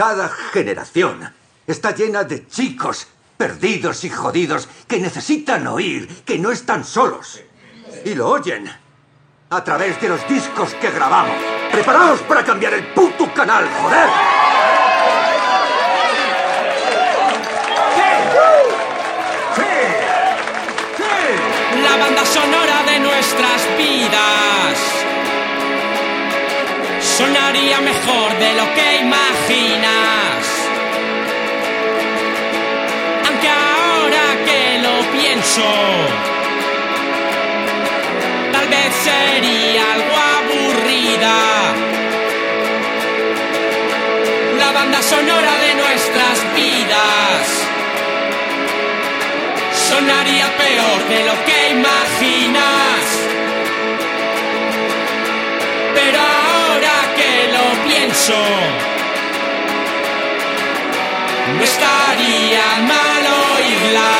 Cada generación está llena de chicos perdidos y jodidos que necesitan oír que no están solos. Y lo oyen a través de los discos que grabamos. ¡Preparaos para cambiar el puto canal, joder! La banda sonora de nuestras vidas sonaría mejor de lo que imaginas. Aunque ahora que lo pienso, tal vez sería algo aburrida. La banda sonora de nuestras vidas sonaría peor de lo que imaginas. Lo pienso, no estaría mal oírla.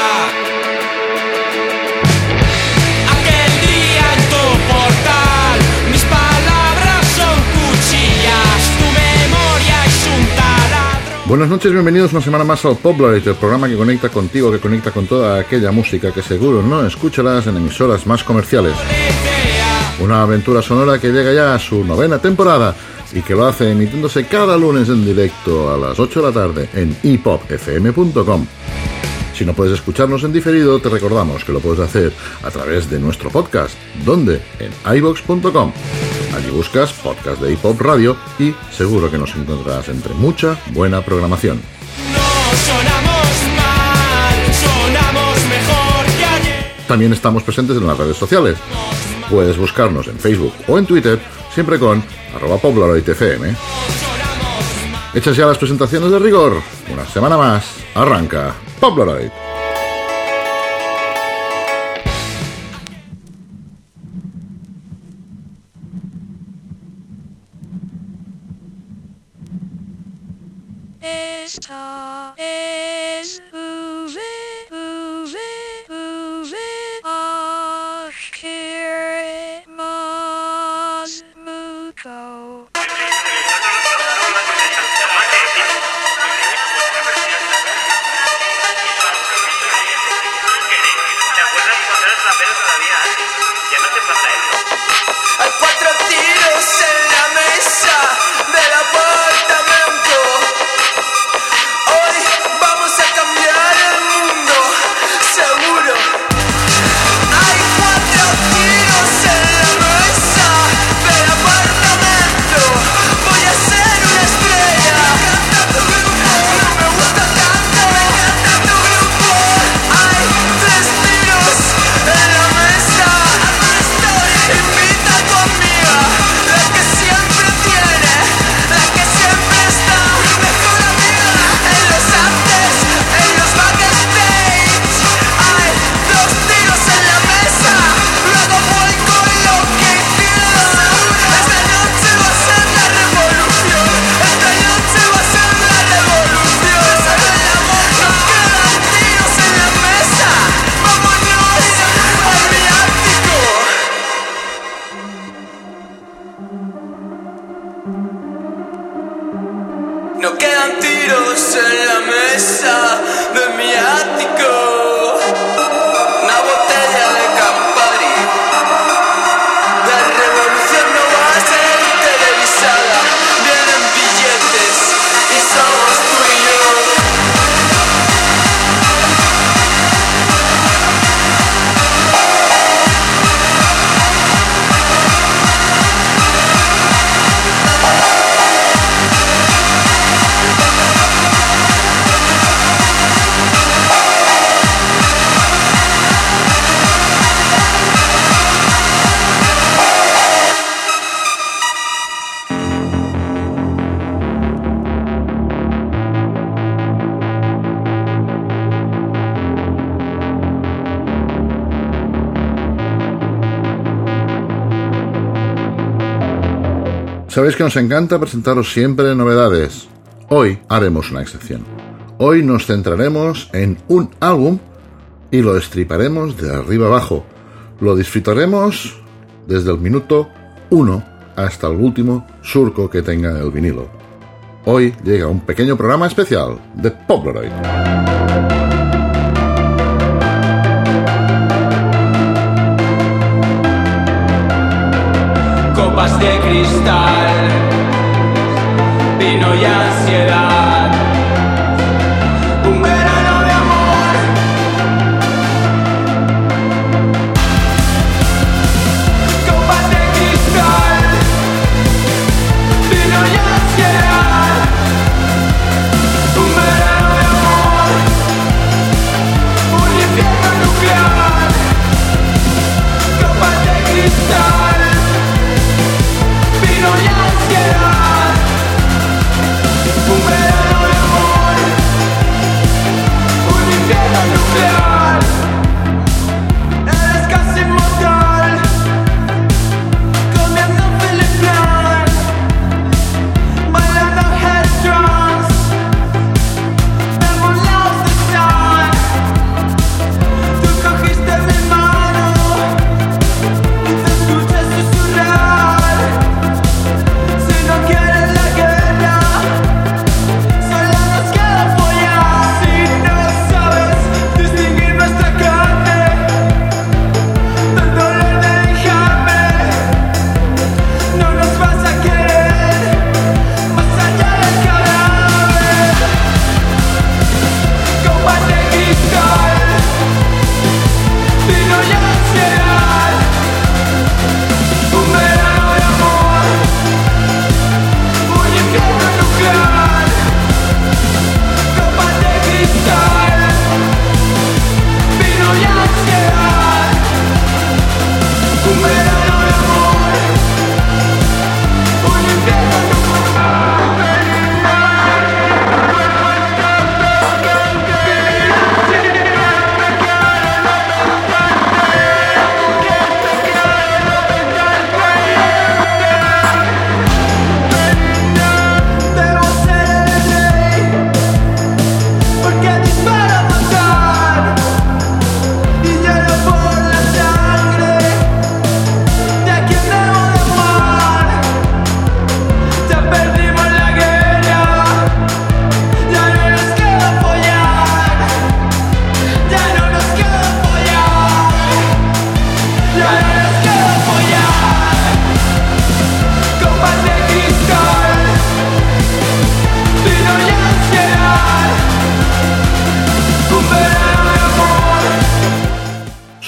Aquel día en tu portal, mis palabras son cuchillas, tu memoria es un taladro. Buenas noches, bienvenidos una semana más al Poplarite, el programa que conecta contigo, que conecta con toda aquella música que seguro no escucharás en emisoras más comerciales. Una aventura sonora que llega ya a su novena temporada y que lo hace emitiéndose cada lunes en directo a las 8 de la tarde en epopfm.com. Si no puedes escucharnos en diferido, te recordamos que lo puedes hacer a través de nuestro podcast, donde en ibox.com. Allí buscas podcast de hip hop radio y seguro que nos encontrarás entre mucha buena programación. No sonamos mal, sonamos mejor que ayer. También estamos presentes en las redes sociales. Puedes buscarnos en Facebook o en Twitter, siempre con arroba popularoidfm. Hechas ya las presentaciones de rigor, una semana más, arranca Popularoid. Esta es Sabéis que nos encanta presentaros siempre novedades. Hoy haremos una excepción. Hoy nos centraremos en un álbum y lo estriparemos de arriba abajo. Lo disfrutaremos desde el minuto 1 hasta el último surco que tenga el vinilo. Hoy llega un pequeño programa especial de Polaroid. Copas de cristal, vino y ansiedad.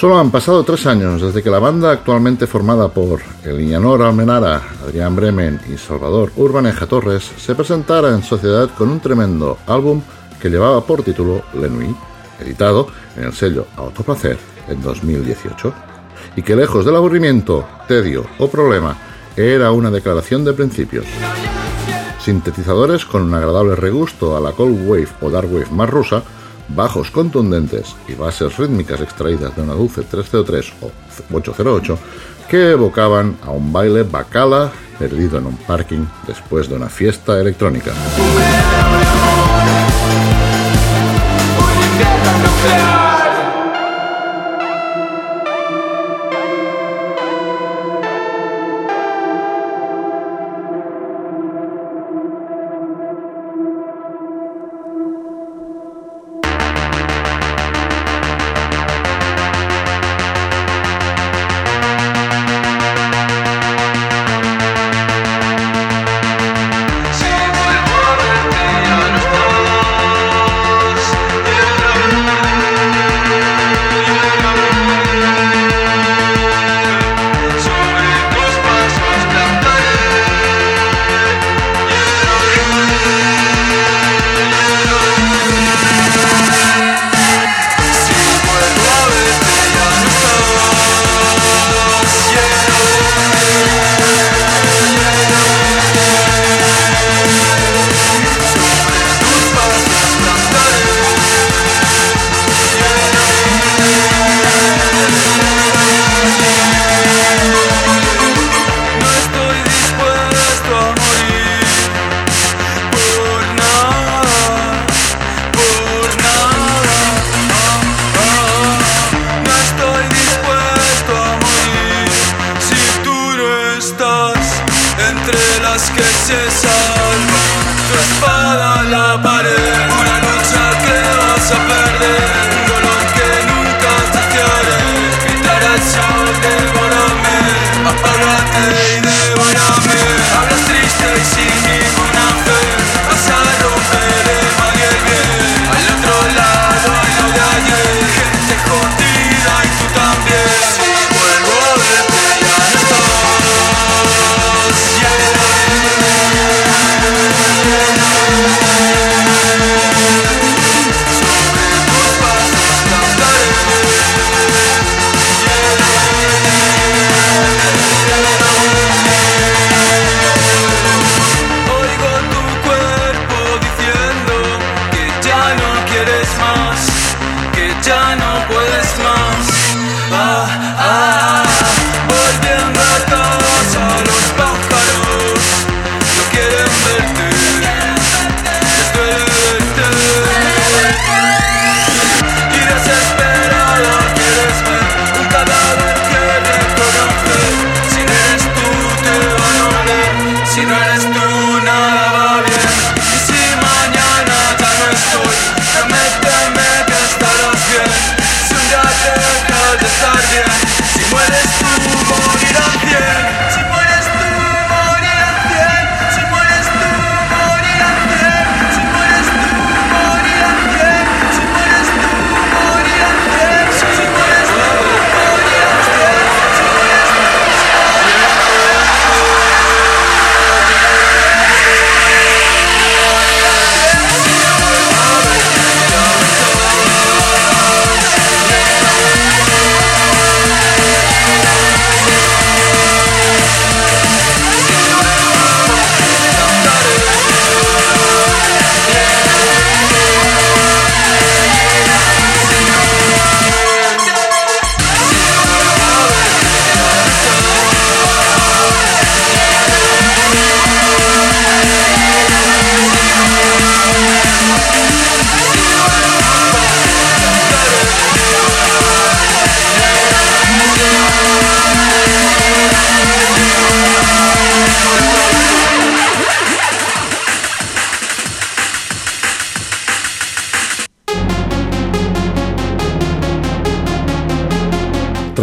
Solo han pasado tres años desde que la banda actualmente formada por Elianor Almenara, Adrián Bremen y Salvador Urbaneja Torres se presentara en sociedad con un tremendo álbum que llevaba por título Lenui, editado en el sello Autoplacer en 2018, y que lejos del aburrimiento, tedio o problema, era una declaración de principios. Sintetizadores con un agradable regusto a la cold wave o dark wave más rusa, bajos contundentes y bases rítmicas extraídas de una dulce 303 o 808 que evocaban a un baile bacala perdido en un parking después de una fiesta electrónica.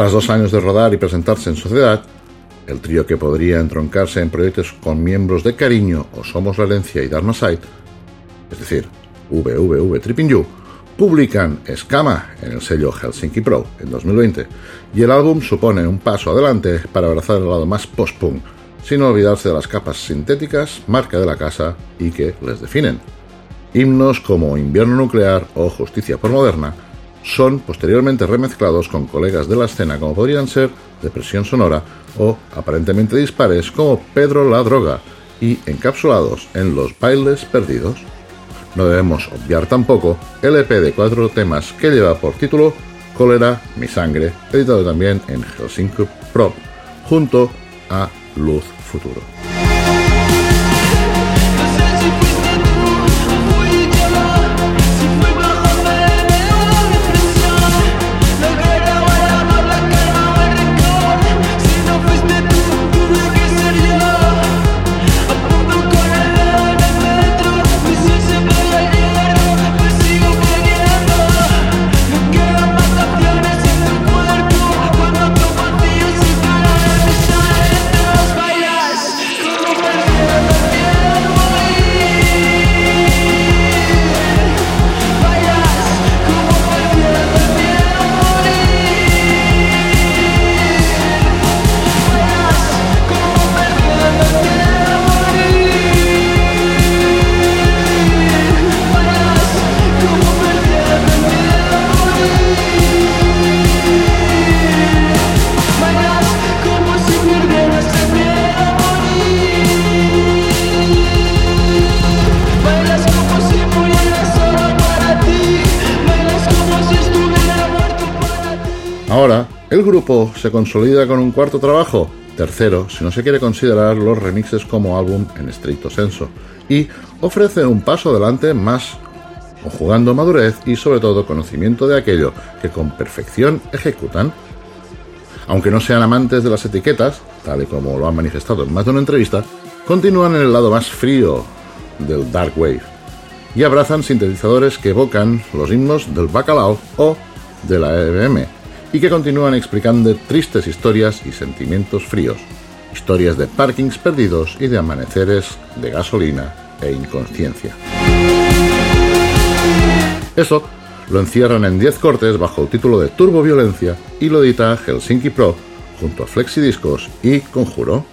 Tras dos años de rodar y presentarse en sociedad, el trío que podría entroncarse en proyectos con miembros de Cariño o Somos la y Dharma es decir, VVV Tripping You, publican Escama en el sello Helsinki Pro en 2020 y el álbum supone un paso adelante para abrazar el lado más post-punk, sin olvidarse de las capas sintéticas, marca de la casa y que les definen. Himnos como Invierno Nuclear o Justicia por Moderna son posteriormente remezclados con colegas de la escena como podrían ser Depresión Sonora o aparentemente dispares como Pedro la Droga y encapsulados en Los Bailes Perdidos. No debemos obviar tampoco el EP de cuatro temas que lleva por título Cólera, Mi Sangre, editado también en Helsinki Prop, junto a Luz Futuro. Grupo se consolida con un cuarto trabajo, tercero si no se quiere considerar los remixes como álbum en estricto senso, y ofrece un paso adelante más conjugando madurez y sobre todo conocimiento de aquello que con perfección ejecutan. Aunque no sean amantes de las etiquetas, tal y como lo han manifestado en más de una entrevista, continúan en el lado más frío del Dark Wave y abrazan sintetizadores que evocan los himnos del bacalao o de la EBM y que continúan explicando tristes historias y sentimientos fríos, historias de parkings perdidos y de amaneceres de gasolina e inconsciencia. Eso lo encierran en 10 cortes bajo el título de Turbo Violencia y lo edita Helsinki Pro junto a Flexidiscos y Conjuro.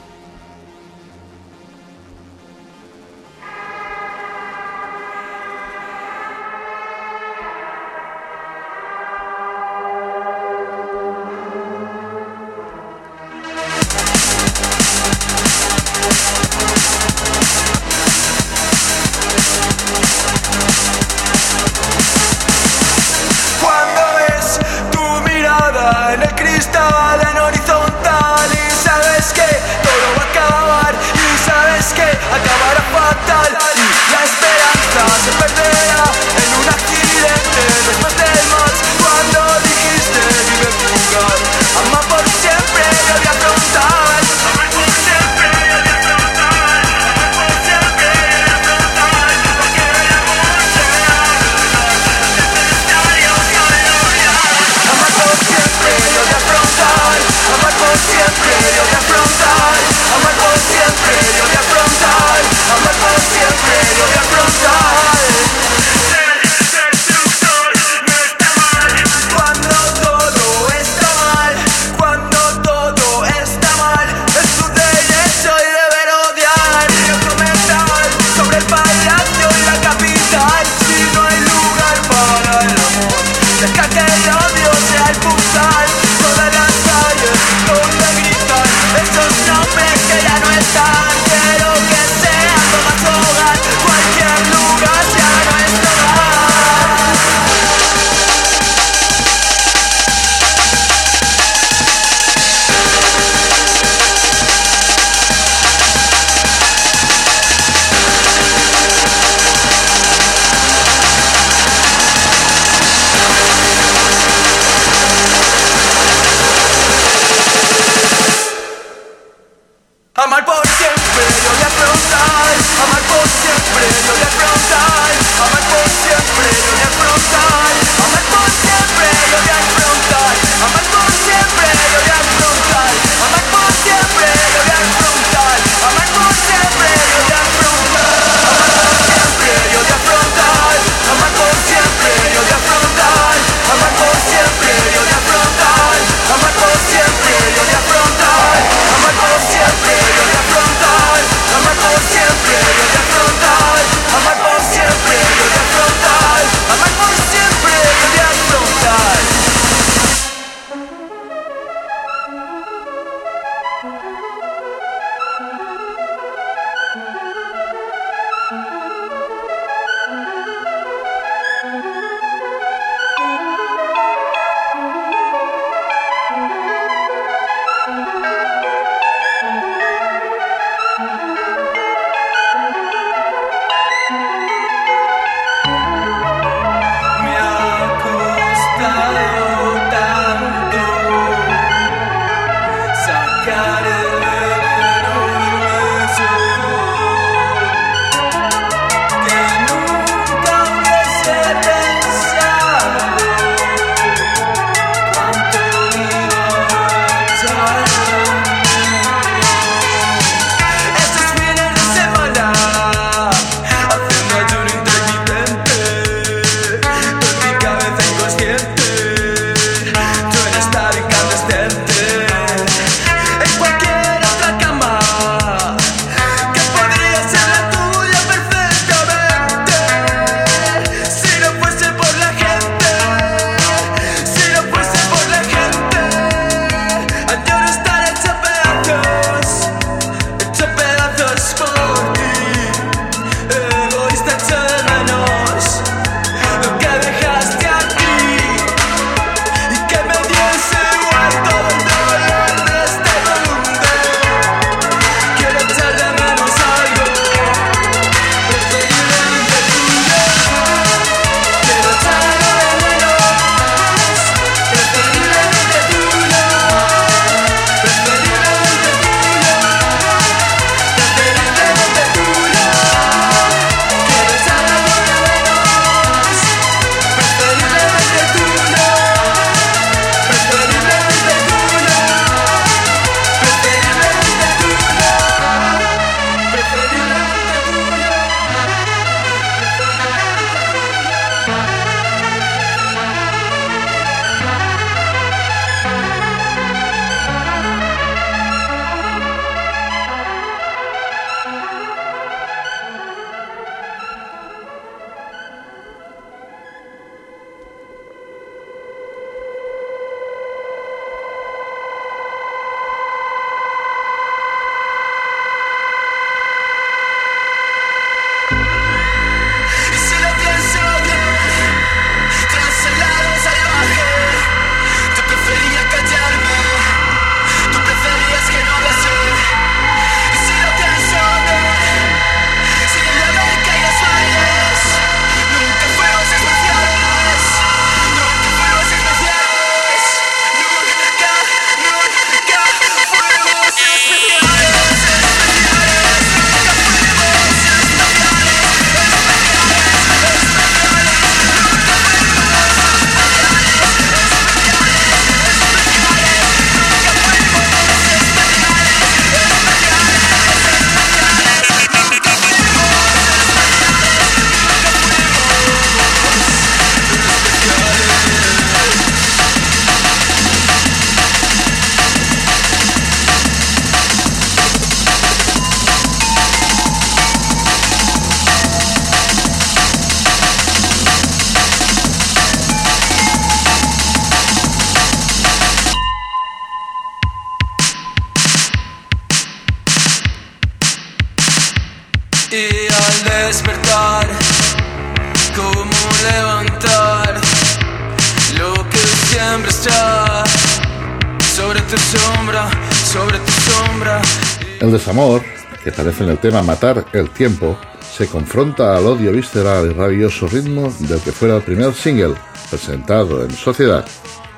El desamor, que aparece en el tema Matar el tiempo, se confronta al odio visceral y rabioso ritmo del que fuera el primer single presentado en Sociedad,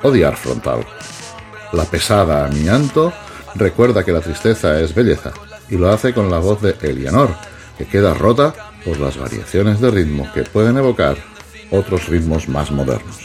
Odiar Frontal. La pesada Amianto recuerda que la tristeza es belleza y lo hace con la voz de Elianor, que queda rota por las variaciones de ritmo que pueden evocar otros ritmos más modernos.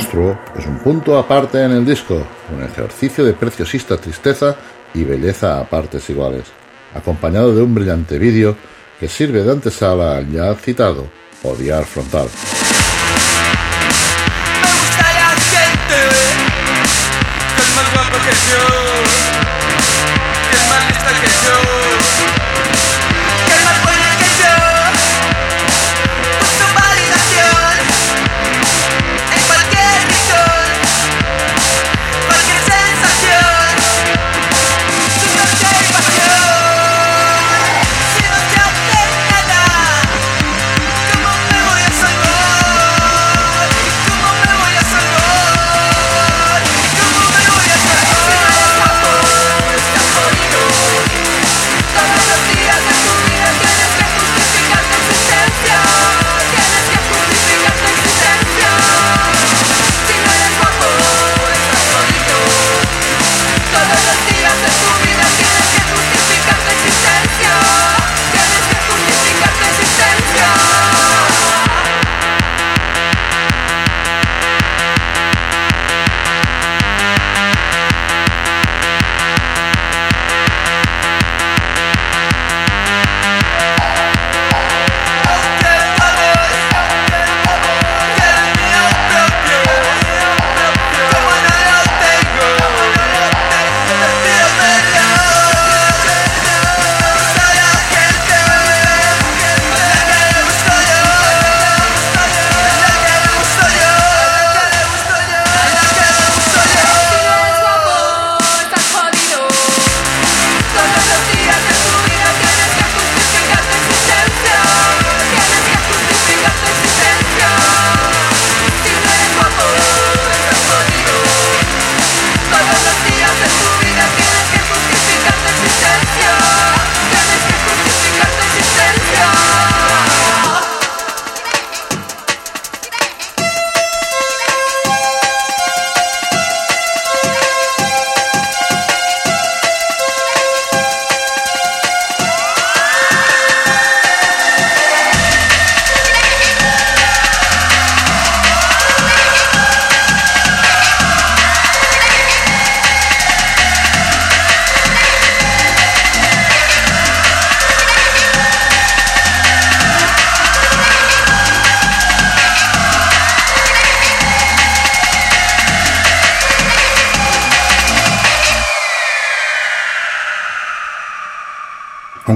Monstruo es un punto aparte en el disco, un ejercicio de preciosista tristeza y belleza a partes iguales, acompañado de un brillante vídeo que sirve de antesala al ya citado Odiar Frontal.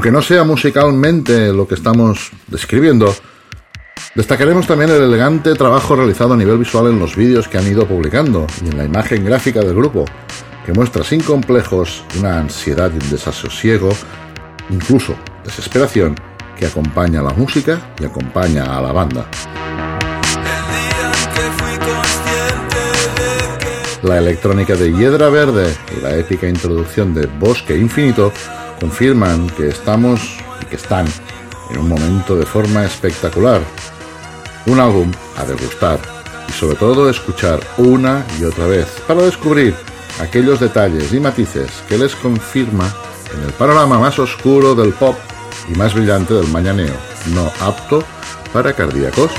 Aunque no sea musicalmente lo que estamos describiendo, destacaremos también el elegante trabajo realizado a nivel visual en los vídeos que han ido publicando y en la imagen gráfica del grupo, que muestra sin complejos una ansiedad y un desasosiego, incluso desesperación, que acompaña a la música y acompaña a la banda. La electrónica de Hiedra Verde y la épica introducción de Bosque Infinito confirman que estamos y que están en un momento de forma espectacular. Un álbum a degustar y sobre todo escuchar una y otra vez para descubrir aquellos detalles y matices que les confirma en el panorama más oscuro del pop y más brillante del mañaneo, no apto para cardíacos.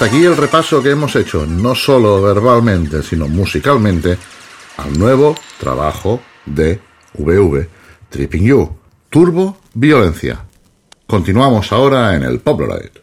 Hasta aquí el repaso que hemos hecho, no solo verbalmente, sino musicalmente, al nuevo trabajo de VV, Tripping You, Turbo Violencia. Continuamos ahora en el Polaroid. Es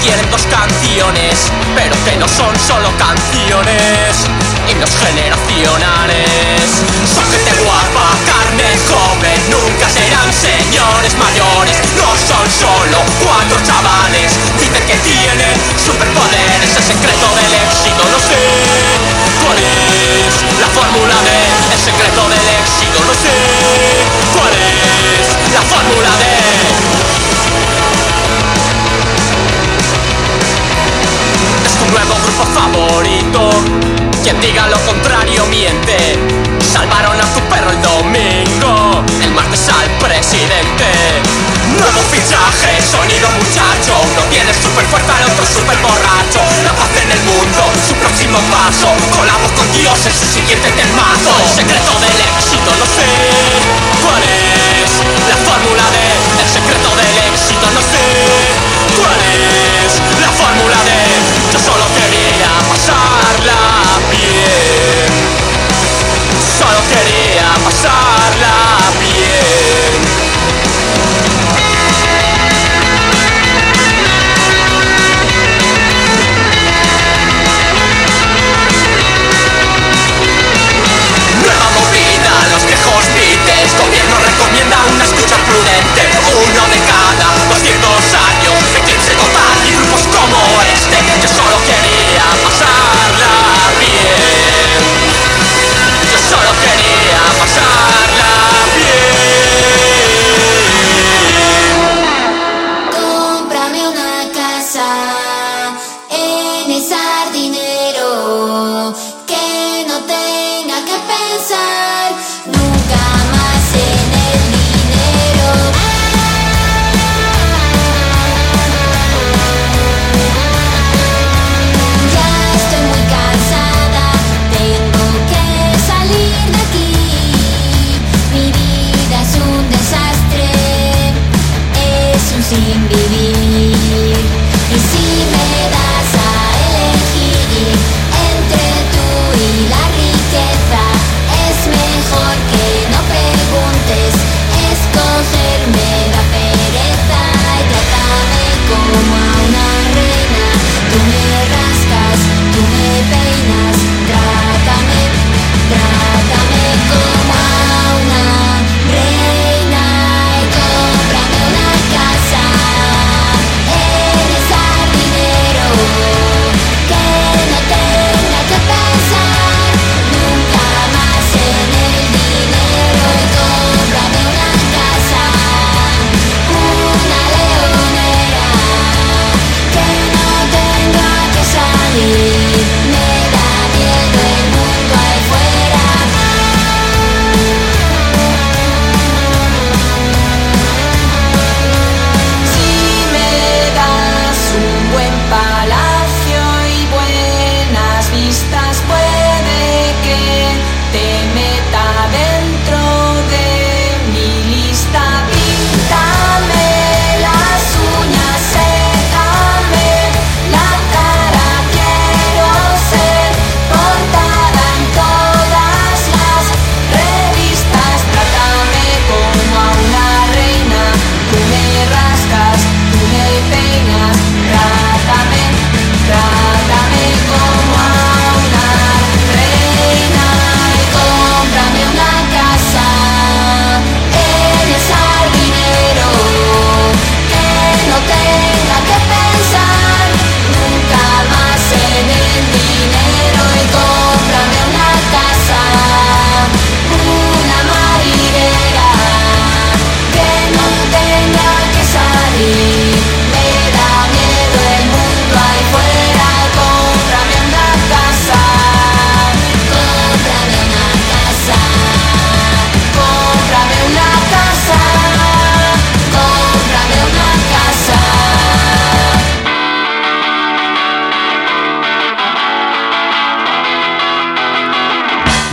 Tienen dos canciones, pero que no son solo canciones. Himnos generacionales. Son gente guapa, carne joven, nunca serán señores mayores. No son solo cuatro chavales. Dicen que tienen superpoderes, el secreto del éxito, no sé. ¿Cuál es la fórmula de el secreto del éxito? No sé. ¿Cuál es la fórmula de nuevo grupo favorito. Quien diga lo contrario miente. Salvaron a tu perro el domingo. El martes al presidente. Nuevo fichaje, sonido muchacho. Uno tiene super fuerza, el otro super borracho. La paz en el mundo, su próximo paso. Colamos con Dios en su siguiente temazo. El secreto del éxito, no sé. ¿Cuál es la fórmula de el secreto del éxito? No sé. ¿Cuál es la fórmula de yo solo quería pasarla bien?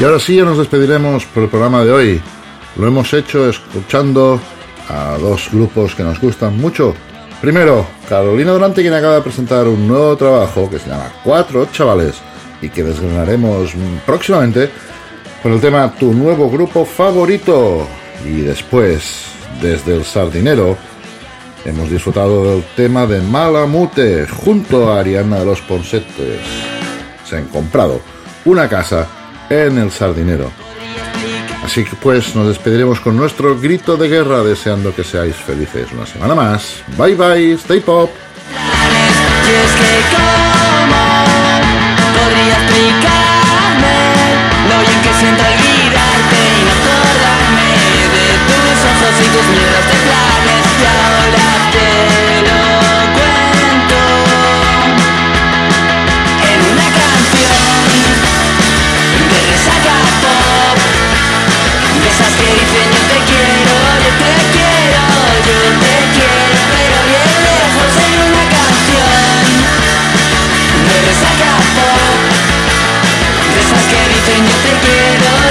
Ahora sí, ya nos despediremos por el programa de hoy. Lo hemos hecho escuchando a dos grupos que nos gustan mucho. Primero, Carolina Durante, quien acaba de presentar un nuevo trabajo que se llama Cuatro Chavales y que desgranaremos próximamente con el tema Tu nuevo grupo favorito. Y después, desde el Sardinero, hemos disfrutado del tema de Malamute junto a Ariana de los Ponsetes. Se han comprado una casa en el Sardinero. Así que pues nos despediremos con nuestro grito de guerra deseando que seáis felices una semana más. Bye bye, stay pop.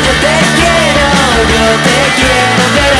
Yo te quiero, yo te quiero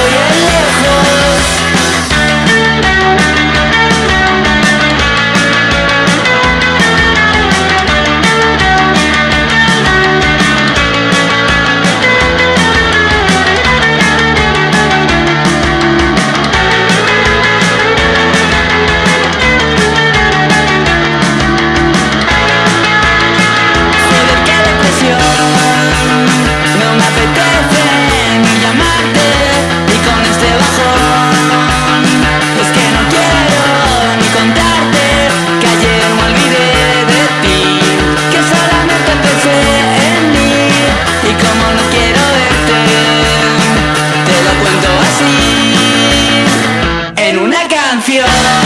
una